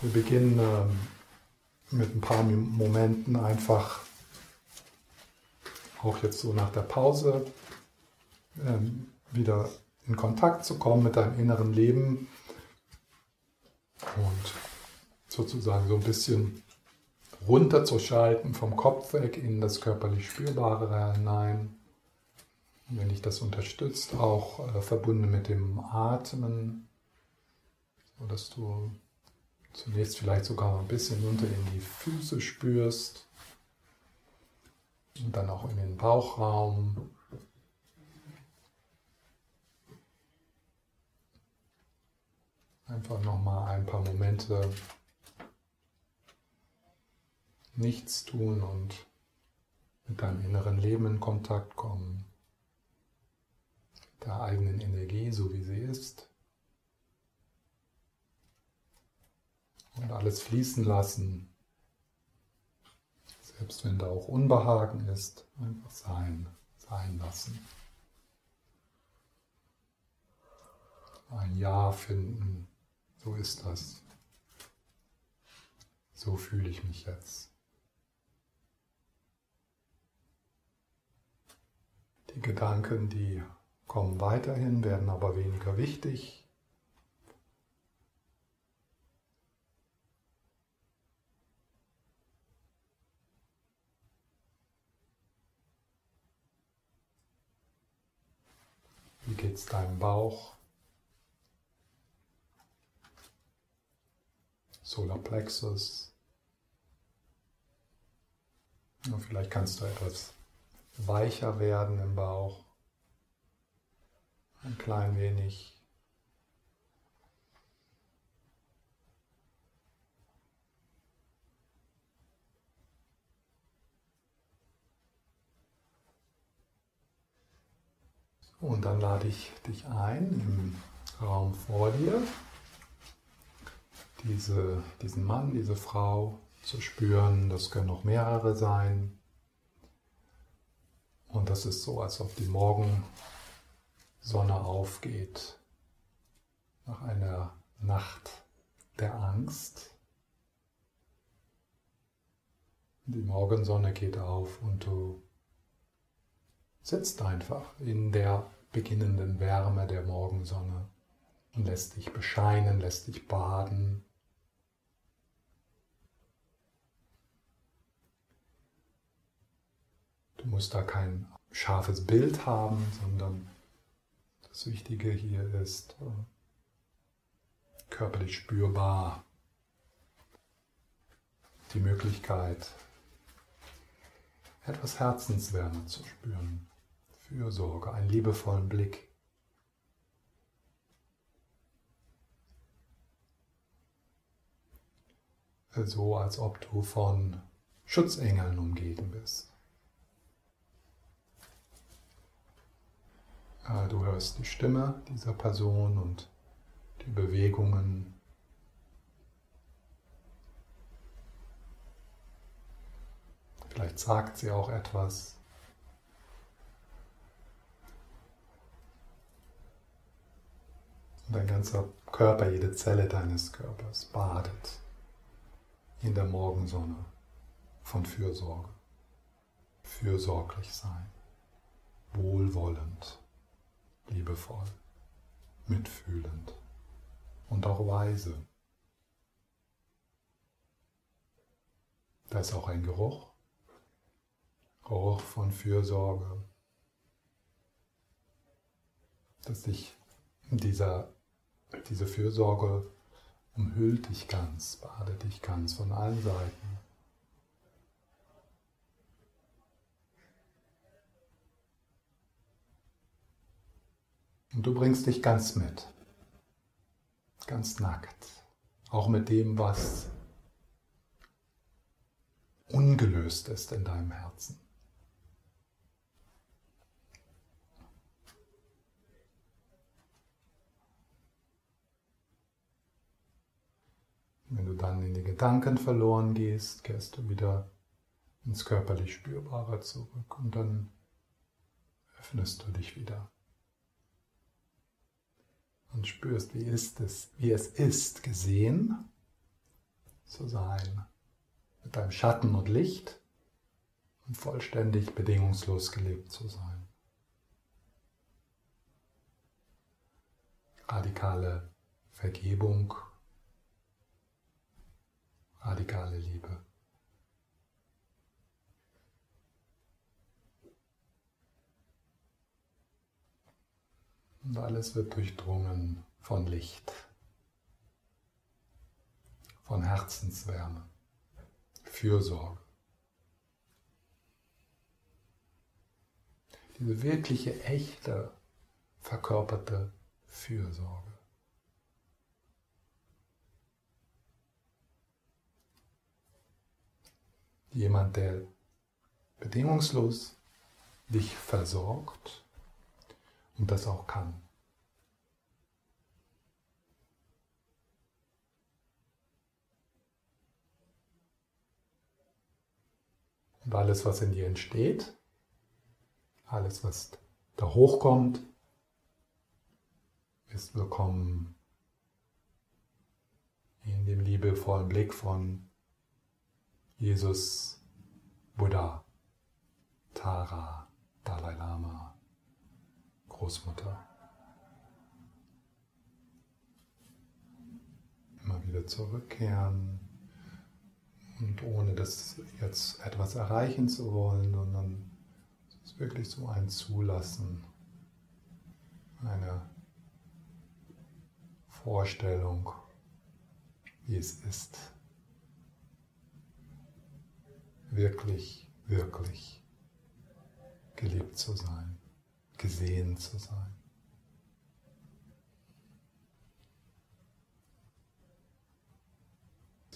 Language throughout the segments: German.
Wir beginnen ähm, mit ein paar Momenten einfach, auch jetzt so nach der Pause, ähm, wieder in Kontakt zu kommen mit deinem inneren Leben und sozusagen so ein bisschen runterzuschalten vom Kopf weg in das körperlich Spürbare hinein. Wenn dich das unterstützt, auch äh, verbunden mit dem Atmen, sodass du zunächst vielleicht sogar ein bisschen runter in die Füße spürst und dann auch in den Bauchraum. Einfach nochmal ein paar Momente nichts tun und mit deinem inneren Leben in Kontakt kommen, der eigenen Energie, so wie sie ist. Und alles fließen lassen. Selbst wenn da auch Unbehagen ist, einfach sein, sein lassen. Ein Ja finden, so ist das. So fühle ich mich jetzt. Die Gedanken, die kommen weiterhin, werden aber weniger wichtig. Geht es deinem Bauch? Solarplexus. Ja, vielleicht kannst du etwas weicher werden im Bauch. Ein klein wenig. Und dann lade ich dich ein im Raum vor dir, diese, diesen Mann, diese Frau zu spüren. Das können noch mehrere sein. Und das ist so, als ob die Morgensonne aufgeht nach einer Nacht der Angst. Die Morgensonne geht auf und du sitzt einfach in der beginnenden Wärme der Morgensonne und lässt dich bescheinen, lässt dich baden. Du musst da kein scharfes Bild haben, sondern das Wichtige hier ist äh, körperlich spürbar die Möglichkeit, etwas Herzenswärme zu spüren. Fürsorge, einen liebevollen Blick. So als ob du von Schutzengeln umgeben bist. Du hörst die Stimme dieser Person und die Bewegungen. Vielleicht sagt sie auch etwas. Und dein ganzer Körper, jede Zelle deines Körpers badet in der Morgensonne von Fürsorge. Fürsorglich sein, wohlwollend, liebevoll, mitfühlend und auch weise. Da ist auch ein Geruch, Geruch von Fürsorge, dass dich dieser diese Fürsorge umhüllt dich ganz, badet dich ganz von allen Seiten. Und du bringst dich ganz mit, ganz nackt, auch mit dem, was ungelöst ist in deinem Herzen. Wenn du dann in die Gedanken verloren gehst, kehrst du wieder ins körperlich Spürbare zurück und dann öffnest du dich wieder und spürst, wie, ist es, wie es ist, gesehen zu sein, mit deinem Schatten und Licht und vollständig bedingungslos gelebt zu sein. Radikale Vergebung, radikale Liebe. Alles wird durchdrungen von Licht, von Herzenswärme, Fürsorge. Diese wirkliche, echte, verkörperte Fürsorge. Jemand, der bedingungslos dich versorgt und das auch kann. Und alles, was in dir entsteht, alles, was da hochkommt, ist willkommen in dem liebevollen Blick von Jesus, Buddha, Tara, Dalai Lama, Großmutter. Immer wieder zurückkehren und ohne das jetzt etwas erreichen zu wollen, sondern es ist wirklich so ein Zulassen, eine Vorstellung, wie es ist, wirklich, wirklich geliebt zu sein gesehen zu sein.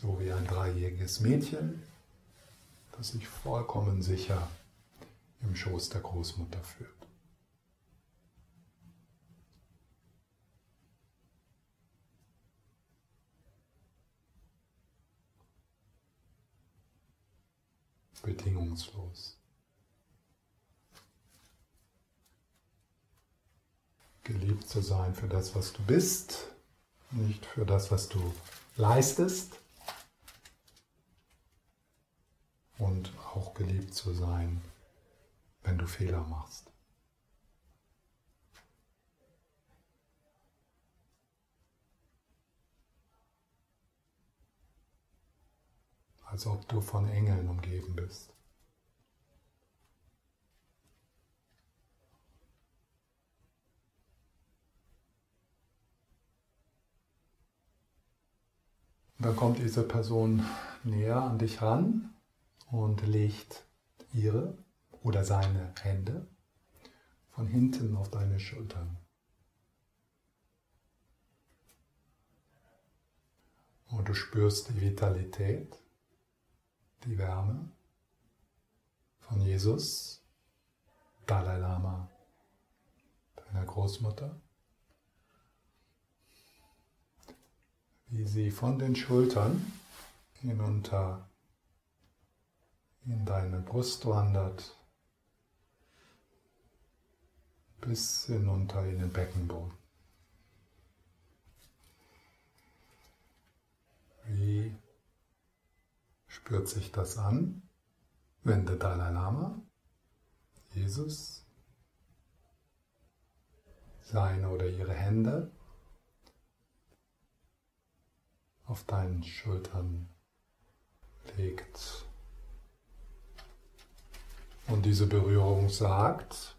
So wie ein dreijähriges Mädchen, das sich vollkommen sicher im Schoß der Großmutter fühlt. Bedingungslos. geliebt zu sein für das, was du bist, nicht für das, was du leistest. Und auch geliebt zu sein, wenn du Fehler machst. Als ob du von Engeln umgeben bist. dann kommt diese Person näher an dich ran und legt ihre oder seine Hände von hinten auf deine Schultern. Und du spürst die Vitalität, die Wärme von Jesus, Dalai Lama, deiner Großmutter. wie sie von den Schultern hinunter in deine Brust wandert, bis hinunter in den Beckenboden. Wie spürt sich das an, wenn der Dalai Lama, Jesus, seine oder ihre Hände auf deinen Schultern legt. Und diese Berührung sagt,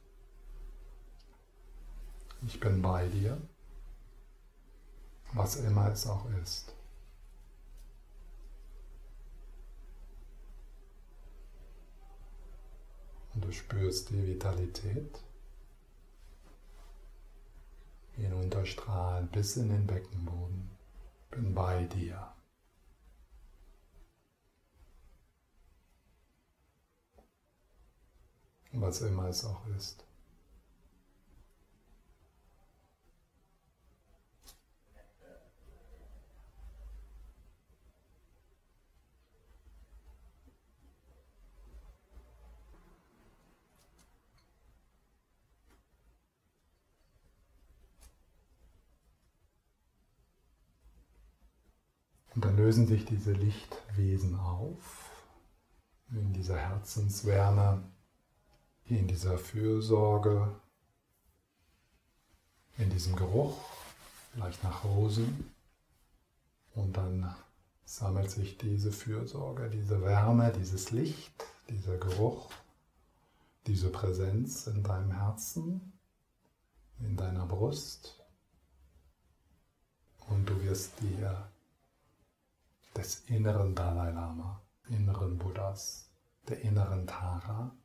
ich bin bei dir, was immer es auch ist. Und du spürst die Vitalität hinunterstrahlen bis in den Beckenboden bin bei dir. was immer es auch ist. Und dann lösen sich diese Lichtwesen auf in dieser Herzenswärme in dieser Fürsorge, in diesem Geruch, vielleicht nach Rosen. Und dann sammelt sich diese Fürsorge, diese Wärme, dieses Licht, dieser Geruch, diese Präsenz in deinem Herzen, in deiner Brust. Und du wirst dir des inneren Dalai Lama, inneren Buddhas, der inneren Tara,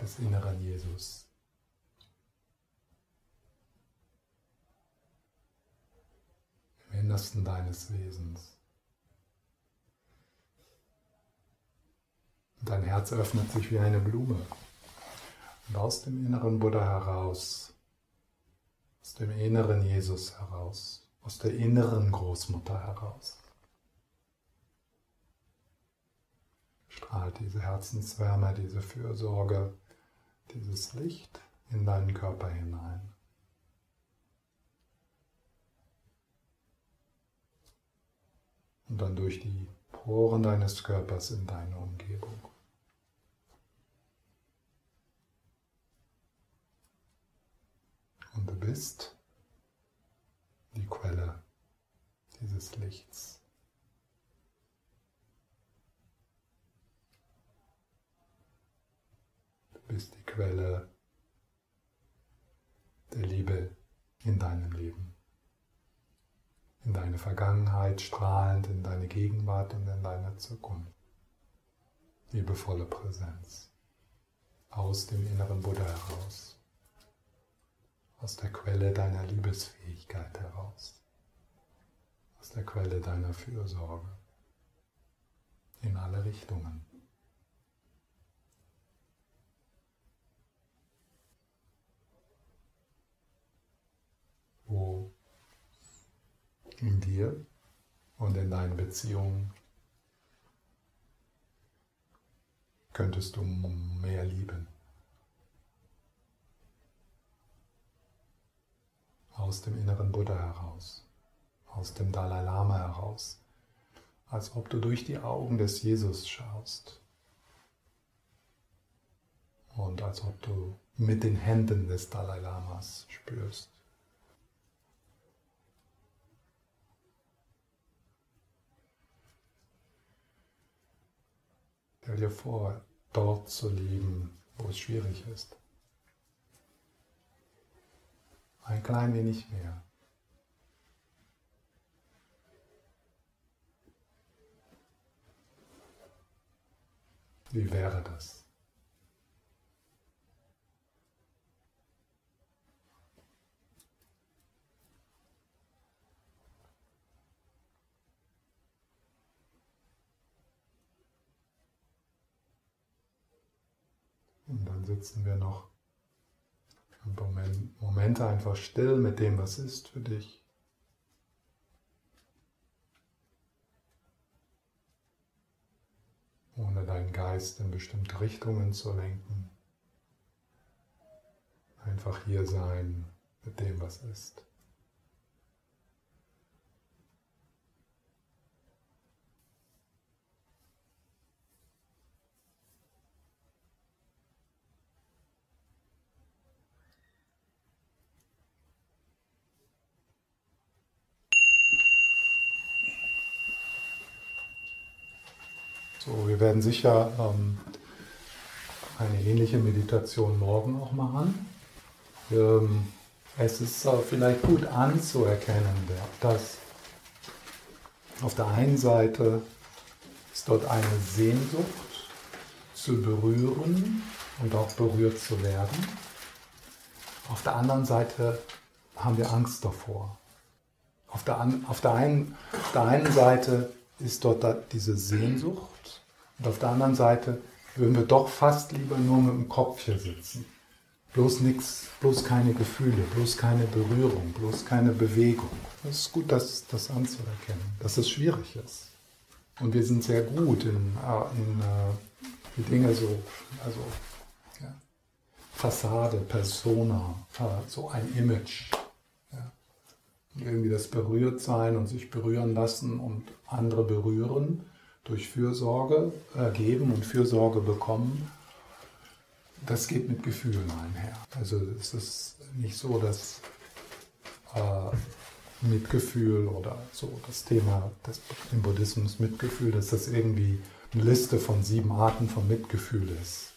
des inneren Jesus. Im Innersten deines Wesens. Dein Herz öffnet sich wie eine Blume. Und aus dem inneren Buddha heraus, aus dem inneren Jesus heraus, aus der inneren Großmutter heraus, strahlt diese Herzenswärme, diese Fürsorge, dieses Licht in deinen Körper hinein. Und dann durch die Poren deines Körpers in deine Umgebung. Und du bist die Quelle dieses Lichts. Bist die Quelle der Liebe in deinem Leben. In deine Vergangenheit strahlend, in deine Gegenwart und in deine Zukunft. Liebevolle Präsenz aus dem inneren Buddha heraus, aus der Quelle deiner Liebesfähigkeit heraus, aus der Quelle deiner Fürsorge in alle Richtungen. Wo in dir und in deinen Beziehungen könntest du mehr lieben. Aus dem inneren Buddha heraus, aus dem Dalai Lama heraus, als ob du durch die Augen des Jesus schaust und als ob du mit den Händen des Dalai Lamas spürst. Stell dir vor, dort zu leben, wo es schwierig ist. Ein klein wenig mehr. Wie wäre das? Und dann sitzen wir noch ein paar Momente einfach still mit dem, was ist für dich. Ohne deinen Geist in bestimmte Richtungen zu lenken. Einfach hier sein mit dem, was ist. So, wir werden sicher ähm, eine ähnliche Meditation morgen auch machen. Ähm, es ist äh, vielleicht gut anzuerkennen, dass auf der einen Seite ist dort eine Sehnsucht zu berühren und auch berührt zu werden. Auf der anderen Seite haben wir Angst davor. Auf der, auf der, einen, auf der einen Seite ist dort diese Sehnsucht und auf der anderen Seite würden wir doch fast lieber nur mit dem Kopf hier sitzen. Bloß nichts, bloß keine Gefühle, bloß keine Berührung, bloß keine Bewegung. Es ist gut, das, das anzuerkennen, dass es schwierig ist. Und wir sind sehr gut in, äh, in äh, die Dinge so, also ja, Fassade, Persona, äh, so ein Image. Ja. irgendwie das Berührtsein und sich berühren lassen und andere berühren durch Fürsorge äh, geben und Fürsorge bekommen, das geht mit Gefühlen einher. Also es ist nicht so, dass äh, Mitgefühl oder so das Thema des, im Buddhismus Mitgefühl, dass das irgendwie eine Liste von sieben Arten von Mitgefühl ist.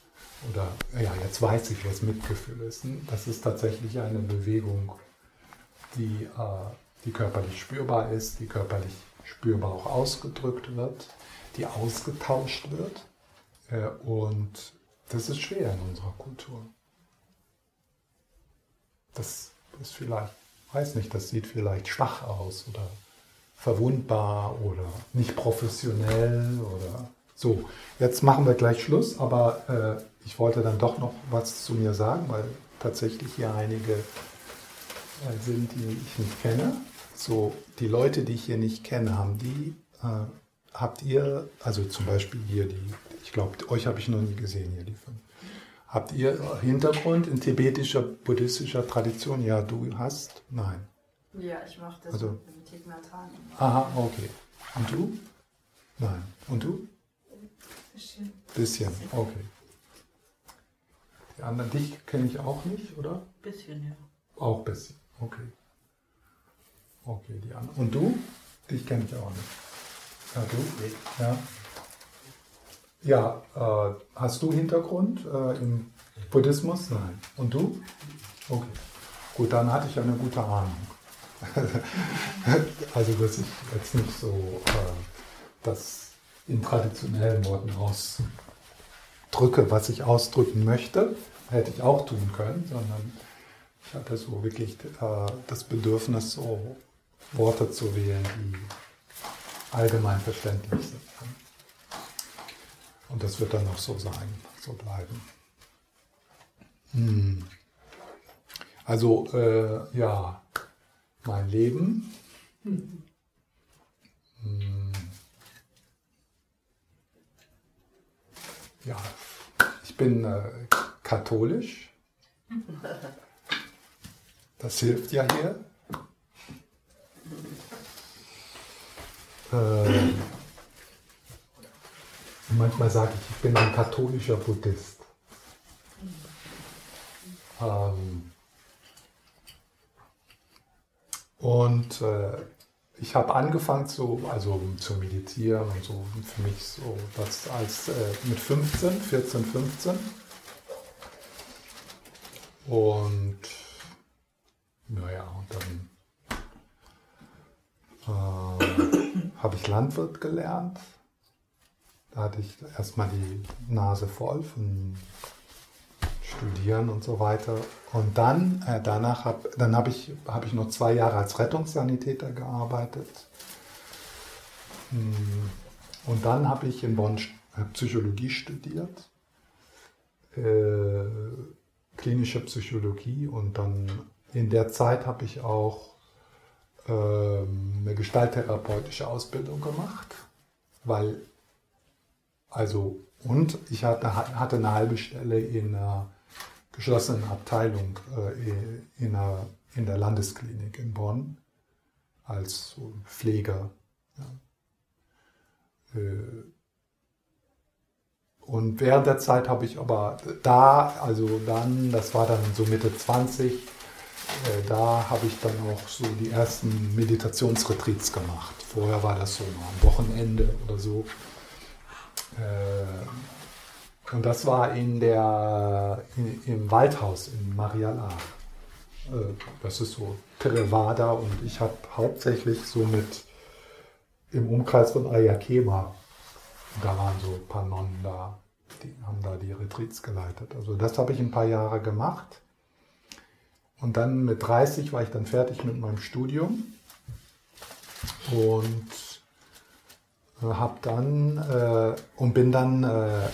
Oder ja, jetzt weiß ich, was Mitgefühl ist. Das ist tatsächlich eine Bewegung, die, äh, die körperlich spürbar ist, die körperlich spürbar auch ausgedrückt wird, die ausgetauscht wird. Äh, und das ist schwer in unserer Kultur. Das ist vielleicht, weiß nicht, das sieht vielleicht schwach aus oder verwundbar oder nicht professionell oder so. Jetzt machen wir gleich Schluss, aber äh, ich wollte dann doch noch was zu mir sagen, weil tatsächlich hier einige äh, sind, die ich nicht kenne. So, die Leute, die ich hier nicht kenne, haben die, äh, habt ihr, also zum Beispiel hier die, ich glaube, euch habe ich noch nie gesehen hier, die fünf. Habt ihr Hintergrund in tibetischer, buddhistischer Tradition? Ja, du hast? Nein. Ja, ich mache das also, mit dem Tignatan. Aha, okay. Und du? Nein. Und du? Bisschen. Bisschen, okay. Die anderen, dich kenne ich auch nicht, oder? Bisschen, ja. Auch bisschen, okay. Okay, die anderen. Und du? Dich kenne ich auch nicht. Ja, du? Ja. Ja, äh, hast du Hintergrund äh, im Buddhismus? Nein. Und du? Okay. Gut, dann hatte ich ja eine gute Ahnung. also, dass ich jetzt nicht so äh, das in traditionellen Worten ausdrücke, was ich ausdrücken möchte, hätte ich auch tun können, sondern ich hatte so wirklich äh, das Bedürfnis, so Worte zu wählen, die allgemein verständlich sind. Und das wird dann auch so sein, so bleiben. Hm. Also, äh, ja, mein Leben. Hm. Ja, ich bin äh, katholisch. Das hilft ja hier. Äh, manchmal sage ich, ich bin ein katholischer Buddhist. Ähm, und äh, ich habe angefangen zu, also zu meditieren und so für mich so was als äh, mit 15, 14, 15. Und naja, und dann äh, habe ich Landwirt gelernt. Da hatte ich erstmal die Nase voll von Studieren und so weiter. Und dann, äh, danach habe dann hab ich, hab ich noch zwei Jahre als Rettungssanitäter gearbeitet. Hm. Und dann habe ich in Bonn äh, Psychologie studiert, äh, klinische Psychologie. Und dann in der Zeit habe ich auch eine gestalttherapeutische Ausbildung gemacht, weil, also, und ich hatte, hatte eine halbe Stelle in einer geschlossenen Abteilung äh, in, der, in der Landesklinik in Bonn als Pfleger. Äh, und während der Zeit habe ich aber da, also dann, das war dann so Mitte 20, äh, da habe ich dann auch so die ersten Meditationsretreats gemacht. Vorher war das so am Wochenende oder so. Äh, und das war in der, in, im Waldhaus in Mariala. Äh, das ist so Theravada und ich habe hauptsächlich so mit im Umkreis von Ayakema, da waren so ein paar Nonnen da, die haben da die Retreats geleitet. Also das habe ich ein paar Jahre gemacht. Und dann mit 30 war ich dann fertig mit meinem Studium und äh, habe dann äh, und bin dann äh,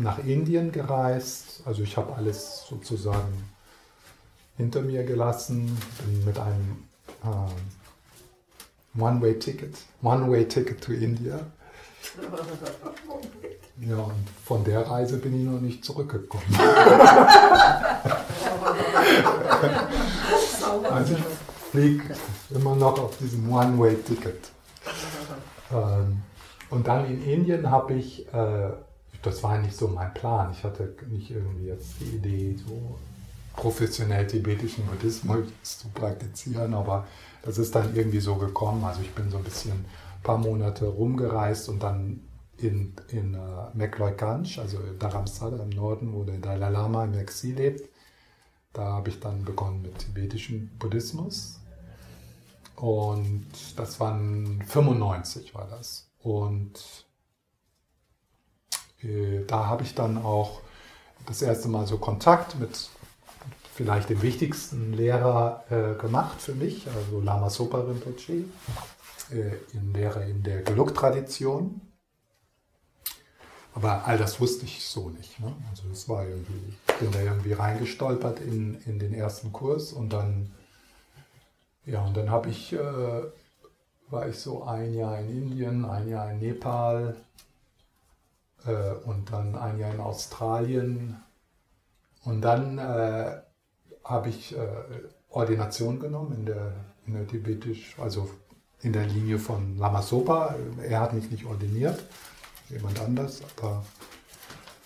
nach Indien gereist. Also ich habe alles sozusagen hinter mir gelassen, bin mit einem äh, One-Way-Ticket, One-Way-Ticket to India. Ja, und von der Reise bin ich noch nicht zurückgekommen. also ich fliege immer noch auf diesem One-Way-Ticket. Ähm, und dann in Indien habe ich, äh, das war nicht so mein Plan, ich hatte nicht irgendwie jetzt die Idee, so professionell tibetischen Buddhismus zu praktizieren, aber das ist dann irgendwie so gekommen. Also ich bin so ein bisschen paar Monate rumgereist und dann in, in uh, Mekloi-Ganj, also Dharamsala im Norden, wo der Dalai Lama im Exil lebt. Da habe ich dann begonnen mit tibetischem Buddhismus. Und das war 95 war das. Und äh, da habe ich dann auch das erste Mal so Kontakt mit vielleicht dem wichtigsten Lehrer äh, gemacht für mich, also Lama Sopa Rinpoche, äh, in Lehre in der Geluk-Tradition. Aber all das wusste ich so nicht. Ne? Also es war irgendwie, ich bin da irgendwie reingestolpert in, in den ersten Kurs und dann, ja, und dann habe ich, äh, war ich so ein Jahr in Indien, ein Jahr in Nepal äh, und dann ein Jahr in Australien. Und dann äh, habe ich äh, Ordination genommen in der, in der tibetisch, also in der Linie von Lama Sopa. Er hat mich nicht ordiniert, jemand anders. Aber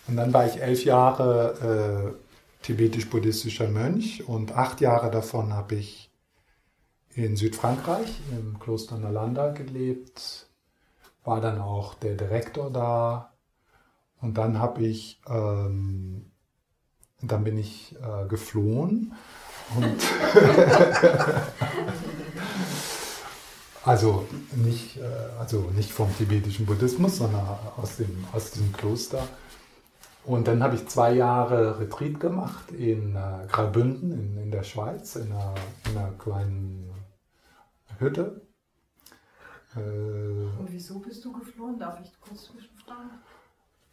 und dann war ich elf Jahre äh, tibetisch-buddhistischer Mönch und acht Jahre davon habe ich in Südfrankreich im Kloster Nalanda gelebt, war dann auch der Direktor da und dann habe ich ähm, dann bin ich äh, geflohen. Und also, nicht, äh, also nicht vom tibetischen Buddhismus, sondern aus dem, aus diesem Kloster. Und dann habe ich zwei Jahre Retreat gemacht in äh, Graubünden in, in der Schweiz, in einer, in einer kleinen Hütte. Äh, Und wieso bist du geflohen? Darf ich kurz zwischenfragen?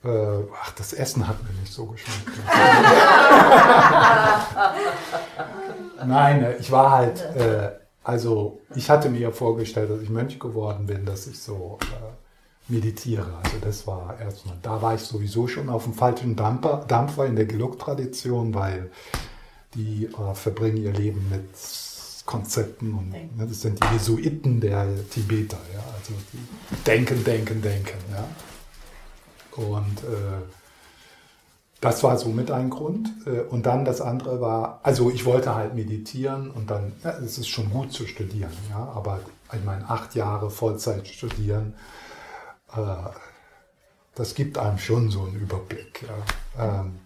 Äh, ach, das Essen hat mir nicht so geschmeckt. Nein, ich war halt, äh, also ich hatte mir vorgestellt, dass ich Mönch geworden bin, dass ich so äh, meditiere. Also das war erstmal, da war ich sowieso schon auf dem falschen Dampfer, Dampfer in der Geluk-Tradition, weil die äh, verbringen ihr Leben mit Konzepten und ne, das sind die Jesuiten der Tibeter, ja, also die denken, denken, denken, ja. Und äh, das war so mit ein Grund. Äh, und dann das andere war, also ich wollte halt meditieren und dann, ja, es ist schon gut zu studieren, ja, aber ich meine, acht Jahre Vollzeit studieren, äh, das gibt einem schon so einen Überblick. Ja. Ähm,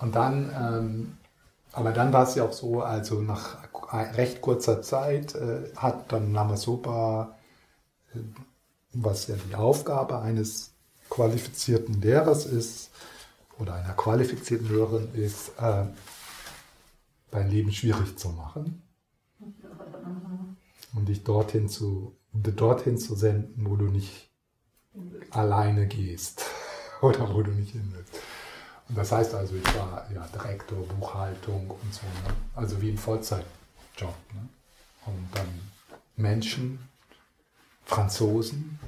und dann, ähm, aber dann war es ja auch so, also nach recht kurzer Zeit äh, hat dann Lamasopa, äh, was ja die Aufgabe eines qualifizierten Lehrers ist oder einer qualifizierten Lehrerin ist, äh, dein Leben schwierig zu machen und dich dorthin zu, dorthin zu senden, wo du nicht alleine gehst oder wo du nicht hin willst. Und das heißt also, ich war ja Direktor, Buchhaltung und so, ne? also wie ein Vollzeitjob. Ne? Und dann Menschen, Franzosen,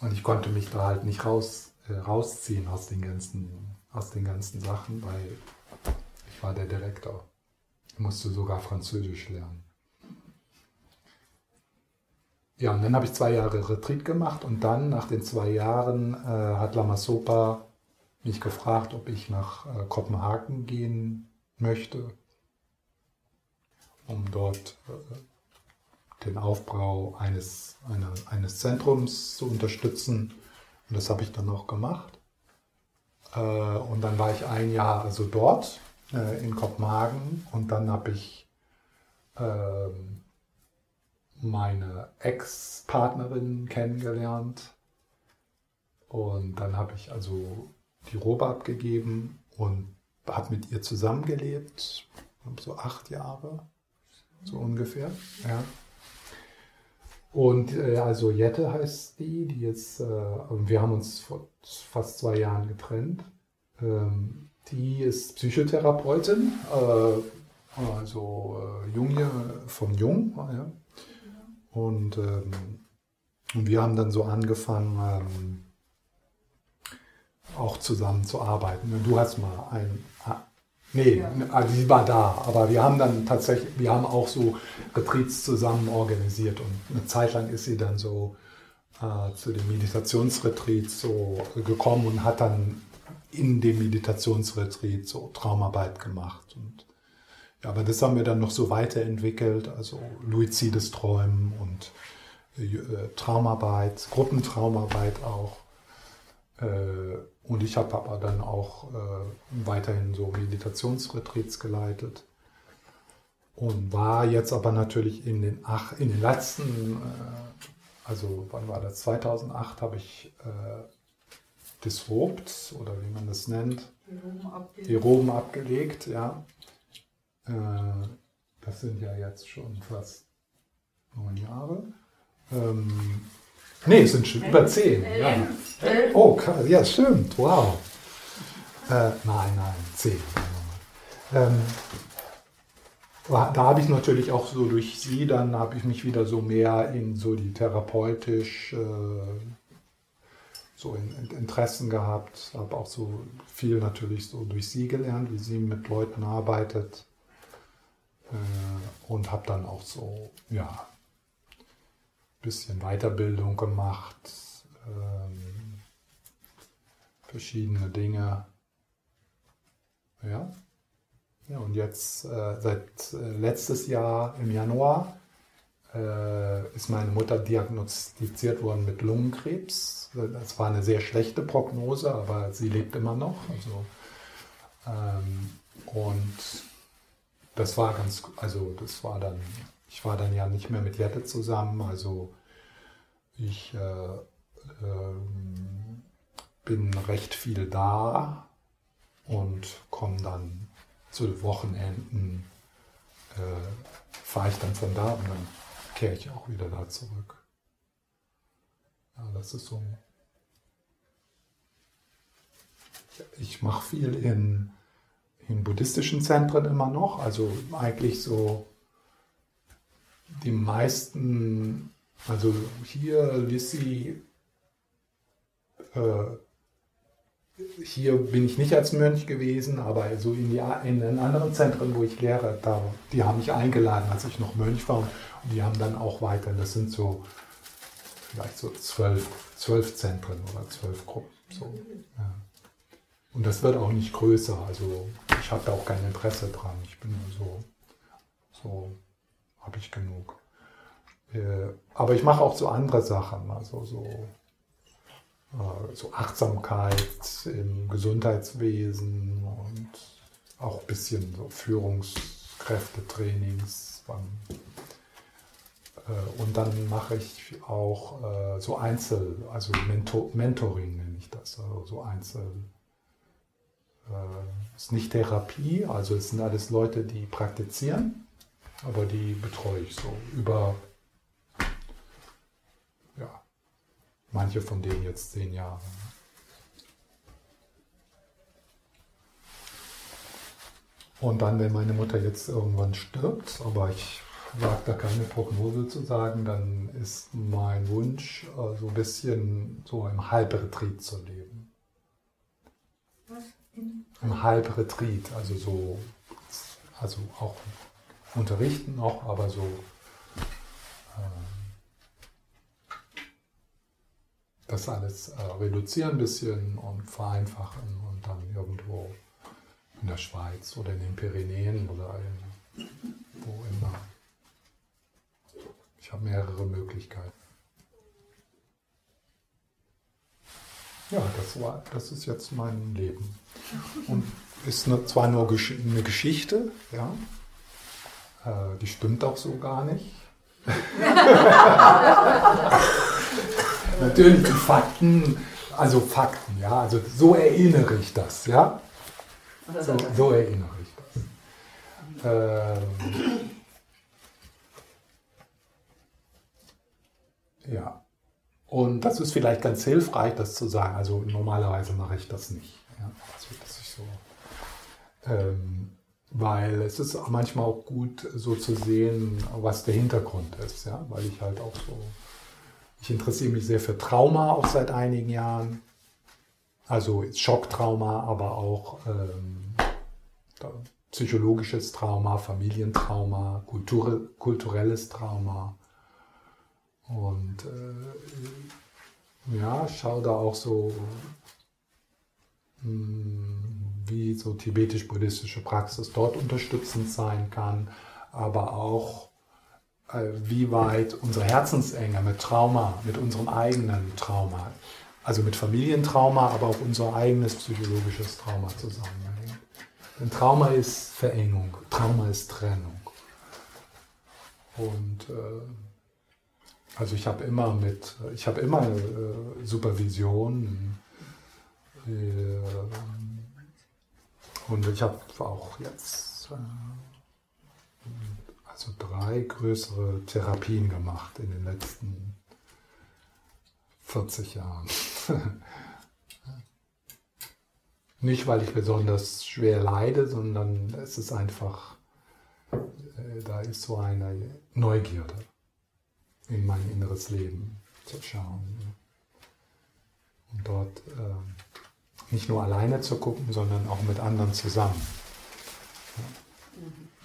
Und ich konnte mich da halt nicht raus, äh, rausziehen aus den, ganzen, aus den ganzen Sachen, weil ich war der Direktor. Ich musste sogar Französisch lernen. Ja, und dann habe ich zwei Jahre Retreat gemacht und dann, nach den zwei Jahren, äh, hat Lama Sopa mich gefragt, ob ich nach äh, Kopenhagen gehen möchte, um dort äh, den Aufbau eines, eine, eines Zentrums zu unterstützen. Und das habe ich dann auch gemacht. Äh, und dann war ich ein Jahr also dort äh, in Kopenhagen und dann habe ich ähm, meine Ex-Partnerin kennengelernt. Und dann habe ich also die Robe abgegeben und habe mit ihr zusammengelebt, so acht Jahre, so ungefähr. Ja. Und äh, also Jette heißt die, die jetzt, äh, wir haben uns vor fast zwei Jahren getrennt. Ähm, die ist Psychotherapeutin, äh, also äh, Junge von Jung. Ja. Und, ähm, wir haben dann so angefangen, ähm, auch zusammen zu arbeiten. Du hast mal ein, Nee, also sie war da, aber wir haben dann tatsächlich, wir haben auch so Retreats zusammen organisiert und eine Zeit lang ist sie dann so äh, zu den Meditationsretreats so gekommen und hat dann in dem Meditationsretreat so Traumarbeit gemacht. Und, ja, aber das haben wir dann noch so weiterentwickelt, also luizides Träumen und äh, Traumarbeit, Gruppentraumarbeit auch. Äh, und ich habe aber dann auch äh, weiterhin so Meditationsretreats geleitet und war jetzt aber natürlich in den, ach, in den letzten, äh, also wann war das, 2008 habe ich äh, disrobt oder wie man das nennt, die Roben abgelegt, die Roben abgelegt ja. Äh, das sind ja jetzt schon fast neun Jahre. Ähm, Nee, es sind schon über zehn. Ja. Oh, ja, stimmt. Wow. Äh, nein, nein, zehn. Ähm, da habe ich natürlich auch so durch sie, dann habe ich mich wieder so mehr in so die therapeutisch äh, so in, in Interessen gehabt, habe auch so viel natürlich so durch sie gelernt, wie sie mit Leuten arbeitet äh, und habe dann auch so, ja, bisschen Weiterbildung gemacht, ähm, verschiedene Dinge. Ja. Ja, und jetzt äh, seit äh, letztes Jahr im Januar äh, ist meine Mutter diagnostiziert worden mit Lungenkrebs. Das war eine sehr schlechte Prognose, aber sie lebt immer noch. Also, ähm, und das war ganz, also das war dann ich war dann ja nicht mehr mit Jette zusammen, also ich äh, äh, bin recht viel da und komme dann zu Wochenenden, äh, fahre ich dann von da und dann kehre ich auch wieder da zurück. Ja, das ist so. Ich mache viel in, in buddhistischen Zentren immer noch, also eigentlich so die meisten, also hier Lissi, äh, hier bin ich nicht als Mönch gewesen, aber so in, die, in den anderen Zentren, wo ich lehre, da, die haben mich eingeladen, als ich noch Mönch war. Und die haben dann auch weiter, das sind so vielleicht so zwölf, zwölf Zentren oder zwölf Gruppen. So, ja. Und das wird auch nicht größer, also ich habe da auch kein Interesse dran. Ich bin so, so habe ich genug. Äh, aber ich mache auch so andere Sachen, also so, äh, so Achtsamkeit im Gesundheitswesen und auch ein bisschen so Führungskräftetrainings. Äh, und dann mache ich auch so Einzel, also Mentor, Mentoring nenne ich das, also so Einzel. Es ist nicht Therapie, also es sind alles Leute, die praktizieren aber die betreue ich so über, ja, manche von denen jetzt zehn Jahre. Und dann, wenn meine Mutter jetzt irgendwann stirbt, aber ich wage da keine Prognose zu sagen, dann ist mein Wunsch, äh, so ein bisschen so im Halbretreat zu leben. Was? Im Halbretreat, also so, also auch unterrichten noch, aber so ähm, das alles äh, reduzieren ein bisschen und vereinfachen und dann irgendwo in der Schweiz oder in den Pyrenäen oder in, wo immer. Ich habe mehrere Möglichkeiten. Ja, das, war, das ist jetzt mein Leben. Und ist zwar nur eine Geschichte, ja, äh, die stimmt auch so gar nicht. Natürlich die Fakten, also Fakten, ja, also so erinnere ich das, ja. So, so erinnere ich das. Ähm, ja. Und das ist vielleicht ganz hilfreich, das zu sagen. Also normalerweise mache ich das nicht. Ja? Also, dass ich so, ähm, weil es ist manchmal auch gut, so zu sehen, was der Hintergrund ist, ja, weil ich halt auch so, ich interessiere mich sehr für Trauma auch seit einigen Jahren, also Schocktrauma, aber auch ähm, psychologisches Trauma, Familientrauma, Kultur, kulturelles Trauma. Und äh, ja, schau da auch so, hm, wie so tibetisch-buddhistische Praxis dort unterstützend sein kann, aber auch äh, wie weit unsere Herzensenge mit Trauma, mit unserem eigenen Trauma, also mit Familientrauma, aber auch unser eigenes psychologisches Trauma zusammenhängt. Denn Trauma ist Verengung, Trauma ist Trennung. Und äh, also ich habe immer mit, ich habe immer äh, Supervision. Äh, und ich habe auch jetzt äh, also drei größere Therapien gemacht in den letzten 40 Jahren. Nicht, weil ich besonders schwer leide, sondern es ist einfach, äh, da ist so eine Neugierde in mein inneres Leben zu schauen. Und dort äh, nicht nur alleine zu gucken, sondern auch mit anderen zusammen.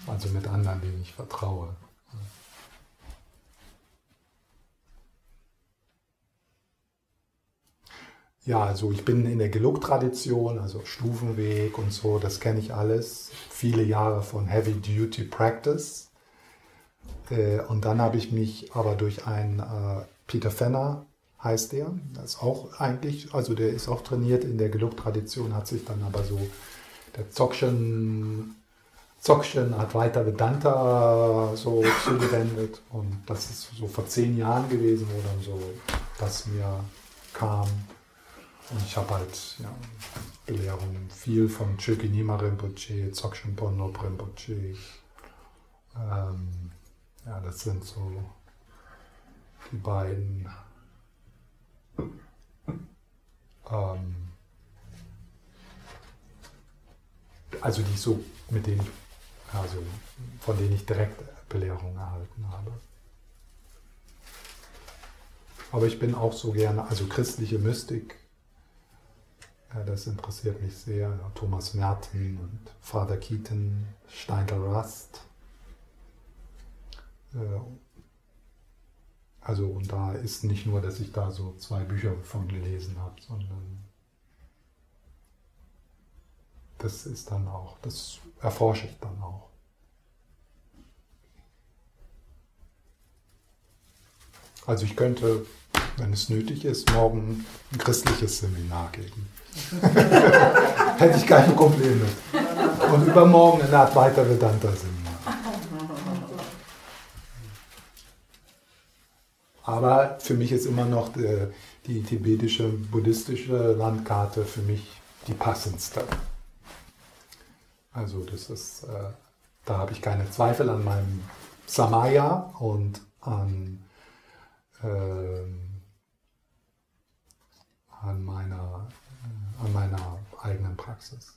Also mit anderen, denen ich vertraue. Ja, also ich bin in der Geluk-Tradition, also Stufenweg und so, das kenne ich alles. Viele Jahre von Heavy Duty Practice. Äh, und dann habe ich mich aber durch einen äh, Peter Fenner, heißt der, das ist auch eigentlich, also der ist auch trainiert in der Geluk-Tradition, hat sich dann aber so der Dzogchen, Dzogchen Advaita Vedanta so zugewendet. Und das ist so vor zehn Jahren gewesen, wo dann so das mir kam. Und ich habe halt ja, Belehrungen viel von Chökinima Rinpoche, Dzogchen Ponno Rinpoche. Ähm, ja, das sind so die beiden ähm, also die so, mit denen also von denen ich direkt Belehrung erhalten habe. Aber ich bin auch so gerne, also christliche Mystik ja, das interessiert mich sehr. Thomas Merten und Vater Keaton, Steindl Rust. Also, und da ist nicht nur, dass ich da so zwei Bücher von gelesen habe, sondern das ist dann auch, das erforsche ich dann auch. Also ich könnte, wenn es nötig ist, morgen ein christliches Seminar geben. Hätte ich keine Probleme. Und übermorgen eine Art weiter Vedanta-Seminar. Aber für mich ist immer noch die, die tibetische buddhistische Landkarte für mich die passendste. Also das ist, äh, da habe ich keine Zweifel an meinem Samaya und an, äh, an meiner an meiner eigenen Praxis.